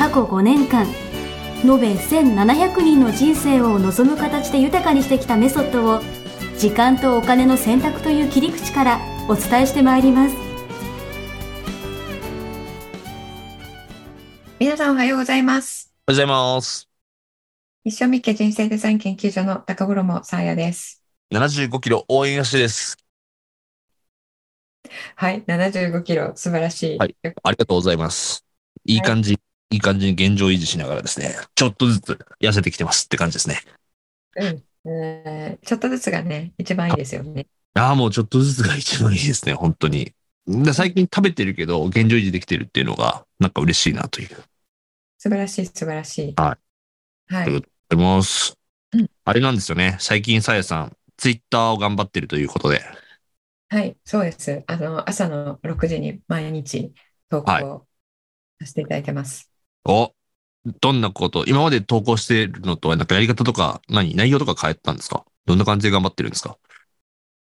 過去5年間延べ1700人の人生を望む形で豊かにしてきたメソッドを時間とお金の選択という切り口からお伝えしてまいります皆さんおはようございます。おはようございます。一生みっけ人生デザイン研究所の高頃もさあやです。75キロ応援足です。はい、75キロ、素晴らしい。はいありがとうございます。いい感じ、い、い感じに現状維持しながらですね、ちょっとずつ痩せてきてますって感じですね。うんえーちょっとずつがね、一番いいですよね。ああ、もうちょっとずつが一番いいですね、本当に。で最近食べてるけど、現状維持できてるっていうのが、なんか嬉しいなという。素晴らしい、素晴らしい。。はいはい。あります。うんあれなんですよね、最近さやさん、ツイッターを頑張ってるということで、はい、そうです。あの、朝の6時に毎日投稿をさせていただいてます。おどんなこと、今まで投稿してるのとは、なんかやり方とか、何、内容とか変えたんですか？どんな感じで頑張ってるんですか？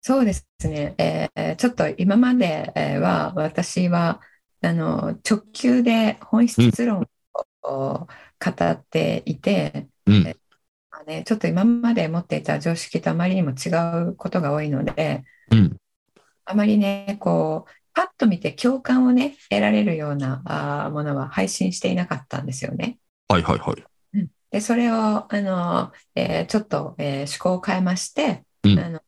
そうですね。えーちょっと今までえーは、私は、あの、直球で本質論を語っていて、うん。まあね、ちょっと今まで持っていた常識とあまりにも違うことが多いので、うん。あまりね、こう、パッと見て共感をね、得られるようなあーものは配信していなかったんですよね。はいはいはい。で、それを、あの、えーちょっと、えー思考を変えまして、うんあの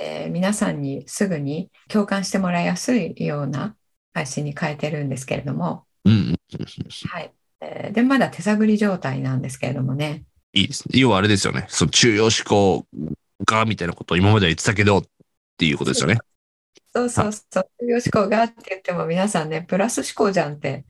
えー皆さんにすぐに共感してもらいやすいような配信に変えてるんですけれども、うんうん。はい。えーで、まだ手探り状態なんですけれどもね。いいですね。要はあれですよね。その中央思考が、みたいなことを今までは言ってたけど、っていうことですよね。そうそうそう、有料思考がって言っても皆さんね、プラス思考じゃんって、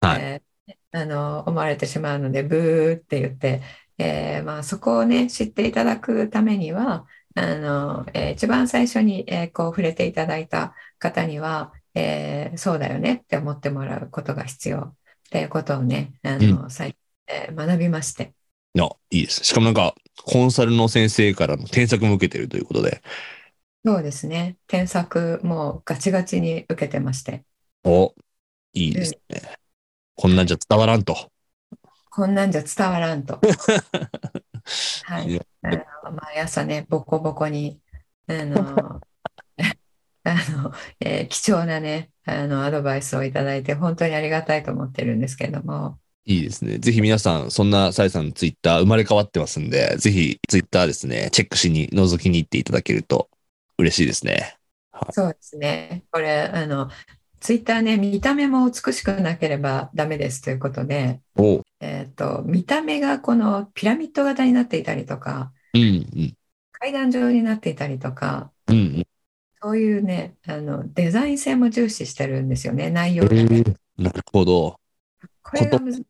はいえーあの思われてしまうので、ブーって言って、えーまあ、そこをね、知っていただくためには、あのえー一番最初に、えーこう触れていただいた方には、えーそうだよねって思ってもらうことが必要っていうことをね、あの最えー学びまして。いや、いいです。しかもなんか、コンサルの先生からの添削も受けてるということで。そうですね、添削もガチガチに受けてまして。お、いいですね。こんなんじゃ伝わらんと。こんなんじゃ伝わらんと。はいや。あの毎朝ね、ボコボコに、あの、あの、えー貴重なね、あの、アドバイスをいただいて、本当にありがたいと思ってるんですけれども、いいですね。ぜひ皆さん、そんなさやさんのツイッター生まれ変わってますんで、ぜひツイッターですね、チェックしに、覗きに行っていただけると嬉しいですね。そうですね。これ、あの、ツイッターね、見た目も美しくなければダメですということで、おえっと、見た目がこのピラミッド型になっていたりとか、うんうん。階段状になっていたりとか、うんうん。そういうね、あの、デザイン性も重視してるんですよね、内容がね。なるほど。これが難しい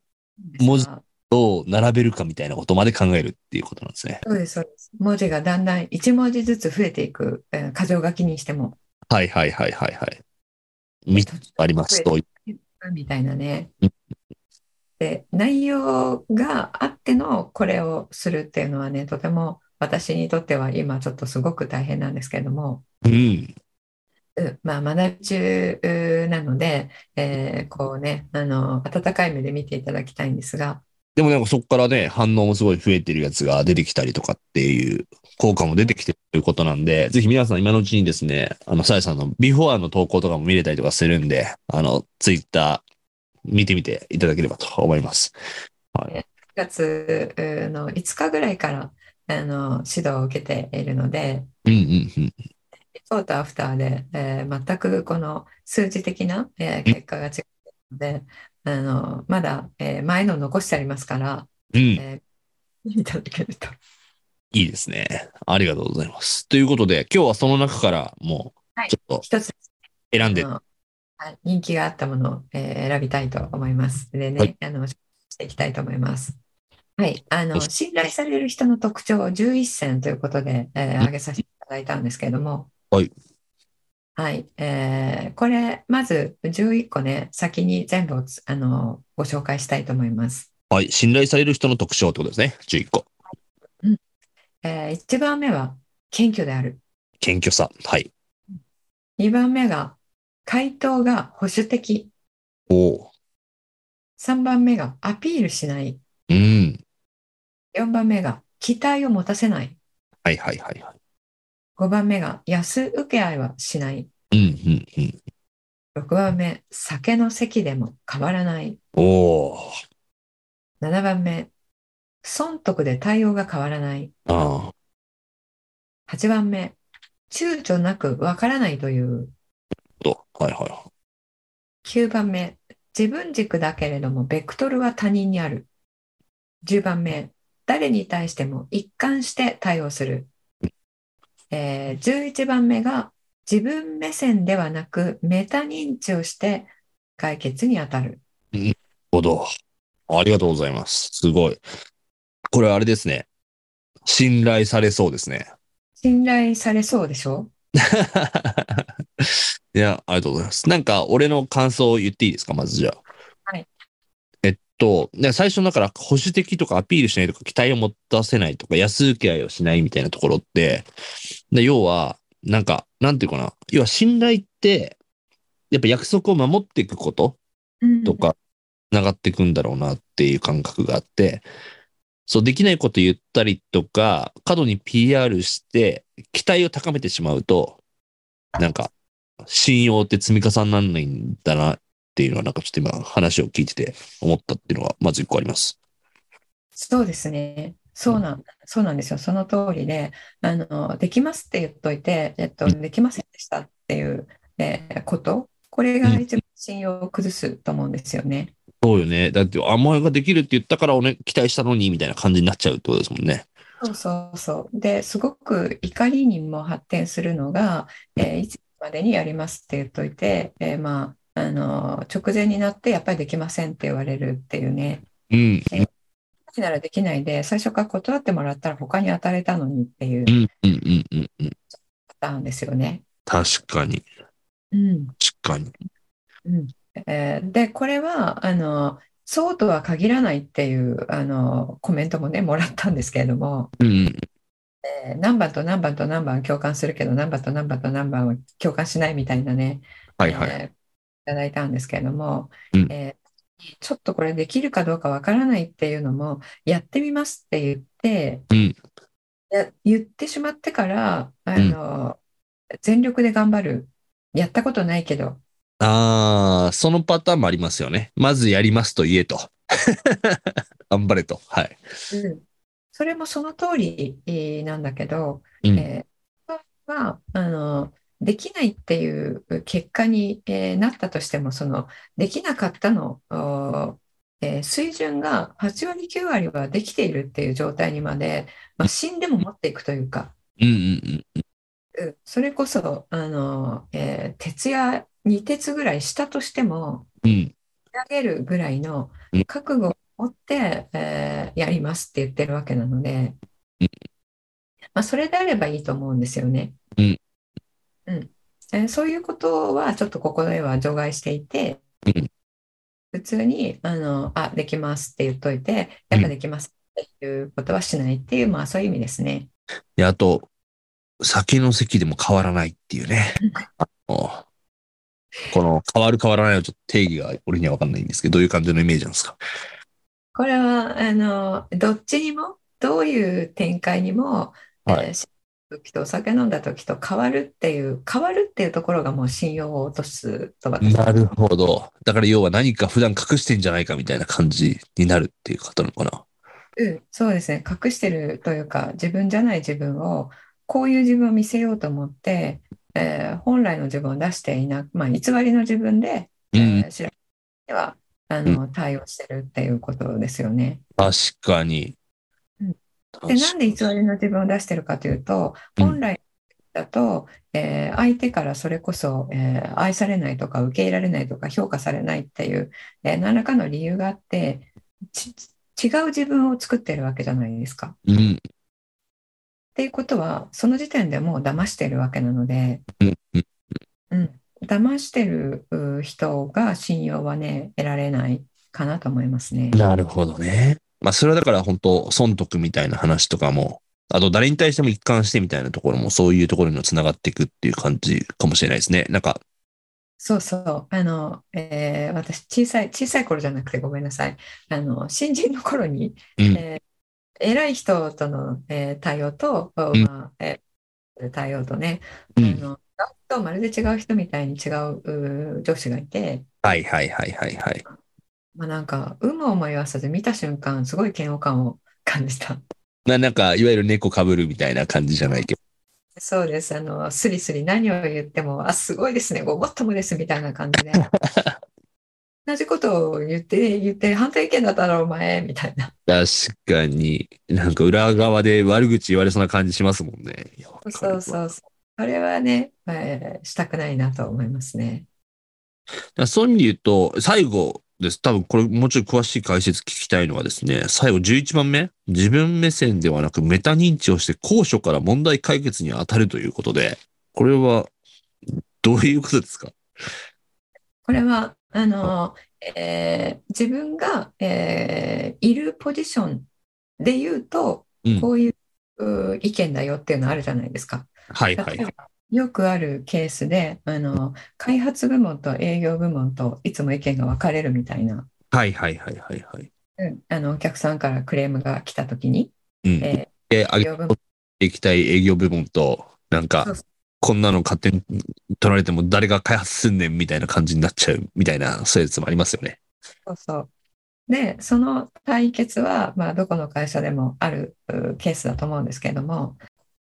文字がどう並べるかみたいなことまで考えるっていうことなんですね。そうです、そうです。文字がだんだん1文字ずつ増えていく、えー箇条書きにしても。はいはいはいはいはい。3つありますと。みたいなねうん。で、内容があってのこれをするっていうのはね、とても私にとっては今ちょっとすごく大変なんですけれども、うん。うんまあ、学び中うなので、えーこうね、あの、温かい目で見ていただきたいんですが、でもなんかそこからね、反応もすごい増えてるやつが出てきたりとかっていう効果も出てきてるということなんで、ぜひ皆さん今のうちにですね、あの、さやさんのビフォーの投稿とかも見れたりとかするんで、あの、ツイッター見てみていただければと思います。4月うの5日ぐらいからあの指導を受けているので、うんうんうん。ビフォーとアフターで、えー全くこの数字的な、えー結果が違うので、あのまだ、えー前の残してありますから、うん。えーいただけると。いいですね。ありがとうございます。ということで、今日はその中からもはいう、ちょっと一つ選んで、はい人気があったものを、えー選びたいと思います。でね、はいあのししていきたいと思います。はい。あの、信頼される人の特徴を11選ということで、えー挙げさせていただいたんですけれども。はい。はい。えーこれ、まず11個ね、先に全部あのご紹介したいと思います。はい。信頼される人の特徴ってことですね。11個。え1番目は謙虚である。謙虚さ。はい。2番目が回答が保守的。おお。3番目がアピールしない。うん。4番目が期待を持たせない。はいはいはいはい。5番目が安請け合いはしない。うんうんうん。6番目、酒の席でも変わらない。おお。7番目、損得で対応が変わらない。ああ。8番目、躊躇なくわからないという。と。はいはいは9番目、自分軸だけれども、ベクトルは他人にある。10番目、誰に対しても一貫して対応する。えー11番目が、自分目線ではなく、メタ認知をして解決に当たる。い。なるほど。ありがとうございます。すごい。これあれですね。信頼されそうですね。信頼されそうでしょ？いや、ありがとうございます。なんか、俺の感想を言っていいですか？まずじゃあ。と、最初だから保守的とかアピールしないとか期待を持たせないとか安請け合いをしないみたいなところって、要は、なんか、なんていうかな。要は信頼って、やっぱ約束を守っていくこととか、つながっていくんだろうなっていう感覚があって、そう、できないこと言ったりとか、過度に PR して、期待を高めてしまうと、なんか、信用って積み重ならないんだなっていうのは、なんかちょっと今話を聞いてて思ったっていうのが、まず一個あります。そうですね。そうなん、そうなんですよ。その通りで、あの、できますって言っといて、えっと、うんできませんでしたっていう、えーこと、これが一番信用を崩すと思うんですよね。そうよね。だって、あ、お前ができるって言ったから、俺期待したのに、みたいな感じになっちゃうってことですもんね。そうそうそう。で、すごく怒りにも発展するのが、えーいつまでにやりますって言っといて、えーまあ、あの、直前になってやっぱりできませんって言われるっていうね。うん。ならできないで、最初から断ってもらったら他に当たれたのにっていううん、うん、うん、うん、うん。パターンですよね。確かに。うん。確かに。うんえーで、これは、あの、そうとは限らないっていう、あの、コメントもね、もらったんですけれども、うん。えー何番と何番と何番は共感するけど、何番と何番と何番は共感しないみたいなね、はいはい。えーいただいたんですけれども、うんえーちょっとこれできるかどうかわからないっていうのも、やってみますって言って、うんや言ってしまってから、あの、全力で頑張る。やったことないけど、ああ、そのパターンもありますよね。まずやりますと言えと。頑張れと。はい。うんそれもその通りえーなんだけど、うんえーはあのできないっていう結果に、えーなったとしてもそのできなかったの、おえー水準が8割9割はできているっていう状態にまで、まあ、死んでも持っていくというか、うんうんうんそれこそあの、えー徹夜2徹ぐらいしたとしてもうん。うん。上げるぐらいのうん。覚悟を持って、えーやりますって言ってるわけなので、うん。まあ、それであればいいと思うんですよね。うんうんえーそういうことはちょっとここでは除外していて、うん普通にあのあできますって言っといて、やっぱできますっていうことはしないっていう、まあそういう意味ですね。で、あと、酒の席でも変わらないっていうね。この変わる変わらないのちょっと定義が俺には分かんないんですけど、どういう感じのイメージなんですか？これはあのどっちにもどういう展開にも、はいえー時とお酒飲んだ時と変わるっていう変わるっていうところがもう信用を落とすと私はなるほど。だから要は何か普段隠してんじゃないかみたいな感じになるっていう方なのかな。うん、そうですね隠してるというか自分じゃない自分をこういう自分を見せようと思って、えー本来の自分を出していなまあ、偽りの自分で、えうんー、知らではあの対応してるっていうことですよね。確かに。で、なんで偽りの自分を出してるかというと、うん本来だと、えー相手からそれこそ、えー愛されないとか受け入れられないとか評価されないっていう、えー何らかの理由があって、ち違う自分を作ってるわけじゃないですか。うん。っていうことは、その時点でもう騙してるわけなので、うん。騙してるう人が信用はね、得られないかなと思いますね。なるほどね。まあ、それはだから本当、損得みたいな話とかも、あと誰に対しても一貫してみたいなところも、そういうところにもつながっていくっていう感じかもしれないですね。なんか、そうそう。あの、えー私、小さい、小さい頃じゃなくてごめんなさい。あの、新人の頃に、うん。えー偉い人との、えー対応と、んまあえー対応とね、うんあの、とまるで違う人みたいに違う上司がいて、はいはいはいはいはい。まあ、なんか、有無をも言わさず見た瞬間、すごい嫌悪感を感じた。ななんか、いわゆる猫かぶるみたいな感じじゃないけど。そうです。あの、スリスリ何を言っても、あ、すごいですね、ごもっともですみたいな感じで。同じことを言って、言って、反対意見だったらお前、みたいな。確かに、なんか裏側で悪口言われそうな感じしますもんね。そうわそうそう。それはね、えーしたくないなと思いますね。そういう意味で言うと、最後です。多分これもうちょい詳しい解説聞きたいのはですね、最後11番目。自分目線ではなくメタ認知をして高所から問題解決に当たるということで、これはどういうことですか？これは、あの、えー自分が、えーいるポジションで言うと、うんこういう意見だよっていうのあるじゃないですか。はいはいよくあるケースで、あの、開発部門と営業部門といつも意見が分かれるみたいな、はいはいはいはいはい。うんあの、お客さんからクレームが来たときに、うん。えー営業部門ていきたい営業部門と、なんかこんなの勝手に取られても誰が開発すんねんみたいな感じになっちゃうみたいな、そういうやつもありますよね。そうそう。で、その対決は、まあ、どこの会社でもあるうケースだと思うんですけれども、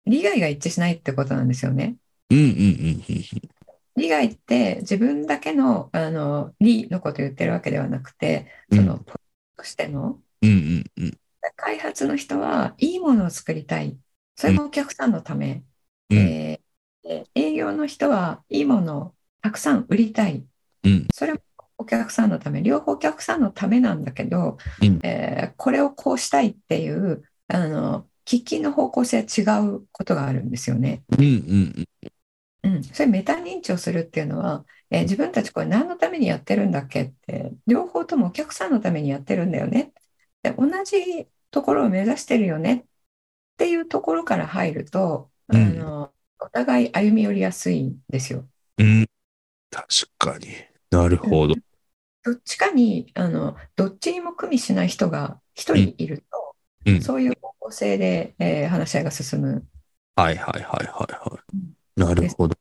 利害が一致しないってことなんですよね。うんうんうんうん利害って自分だけの、あの利のことを言ってるわけではなくて、うん。その、ポとしてのうんうんうん開発の人はいいものを作りたい。それがお客さんのため。うん。えーで営業の人はいいものをたくさん売りたい。うんそれもお客さんのため、両方お客さんのためなんだけど、うんえーこれをこうしたいっていう、あの、喫緊の方向性違うことがあるんですよね。うんうんうん、それメタ認知をするっていうのは、えー自分たちこれ何のためにやってるんだっけって、両方ともお客さんのためにやってるんだよね。で、同じところを目指してるよねっていうところから入ると、あうんの、お互い歩み寄りやすいんですよ。うん。うん。確かに。なるほど。どっちかに、あの、どっちにも組みしない人が一人いると、うんそういう方向性で、えー話し合いが進む。はいはいはいはいはうんい。なるほど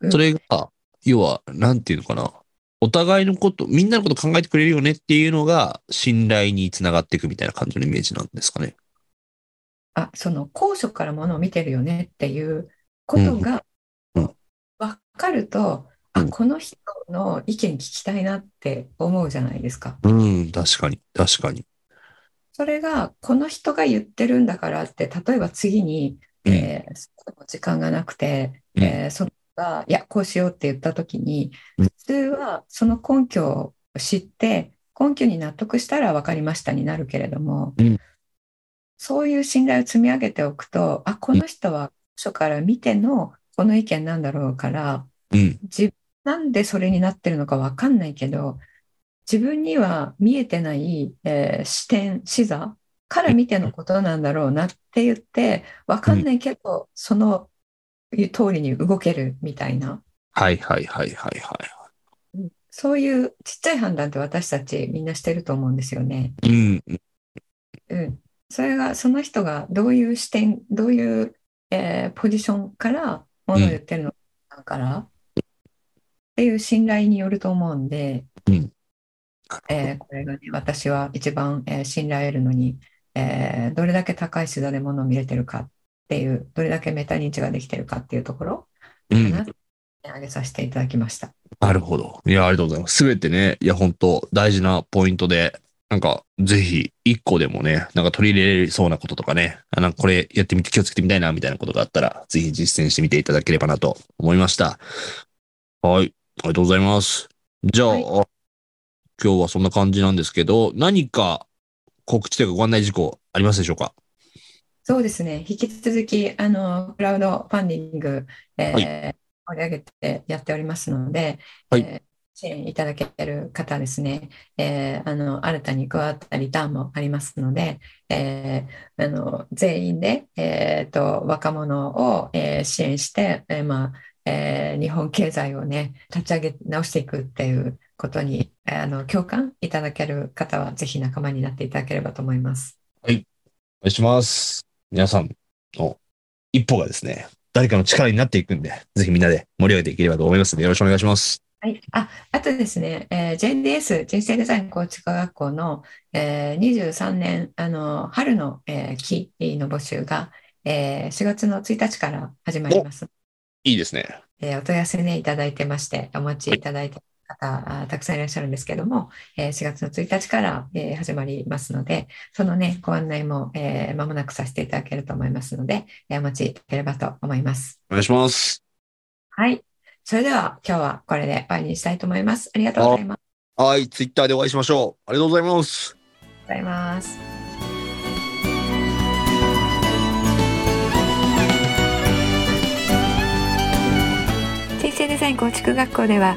う。んそれが、要は、なんていうのかな。お互いのこと、みんなのこと考えてくれるよねっていうのが、信頼につながっていくみたいな感じのイメージなんですかね。あ、その高所からものを見てるよねっていうことがうんうん分かると、うんあ、この人の意見聞きたいなって思うじゃないですか。うん、確かに、確かに。それが、この人が言ってるんだからって、例えば次に、うんえー時間がなくて、うんえーその人が、いや、こうしようって言った時に、うん。普通はその根拠を知って、根拠に納得したら分かりましたになるけれども、うん。そういう信頼を積み上げておくと、あ、この人は初から見てのこの意見なんだろうから、うん、自なんでそれになってるのか分かんないけど、自分には見えてない、えー視点、視座から見てのことなんだろうなって言って、分かんないけど、その通りに動けるみたいな、はいはいはいはいはい。そういうちっちゃい判断って私たちみんなしてると思うんですよね。うん、うん。それが、その人がどういう視点、どういう、えーポジションからものを言ってるのかから、っていう信頼によると思うんで、うんえーこれがね、私は一番、えー信頼を得るのに、えーどれだけ高い視座でものを見れてるかっていう、どれだけメタ認知ができてるかっていうところうん。かな、挙げさせていただきました。なるほど。いや、ありがとうございます。すべてね、いや、本当大事なポイントで、なんか、ぜひ、一個でもね、なんか取り入れれそうなこととかね、あなんかこれやってみて気をつけてみたいな、みたいなことがあったら、ぜひ実践してみていただければなと思いました。はい。ありがとうございます。じゃあ、はい今今日はそんな感じなんですけど、何か告知というかご案内事項ありますでしょうか？そうですね。引き続き、あの、クラウドファンディング、えーはい。盛り上げてやっておりますので、はい。えー支援いただける方ですね、えーあの、新たに加わったリターンもありますので、えーあの、全員で、えーと、若者を、えー支援して、えーまあ、えー日本経済をね、立ち上げ直していくっていうことに、えーあの、共感いただける方は、ぜひ仲間になっていただければと思います。お願いします。皆さんの一歩がですね、誰かの力になっていくんで、ぜひみんなで盛り上げていければと思いますので、よろしくお願いします。はい。あ、あとですね、えー JDS、人生デザイン構築科学校の、えー23年、あの、春の、えー期の募集が、えー4月の1日から始まります。いいですね。えーお問い合わせね、いただいてまして、お待ちいただいて方、あたくさんいらっしゃるんですけども、えー4月の1日から、えー始まりますので、そのね、ご案内も、えー間もなくさせていただけると思いますので、えーお待ちいただければと思います。お願いします。はい。それでは、今日はこれで終わりにしたいと思います。ありがとうございます。はい、ツイッターでお会いしましょう。ありがとうございます。ありがとうございます。人生デザイン構築学校では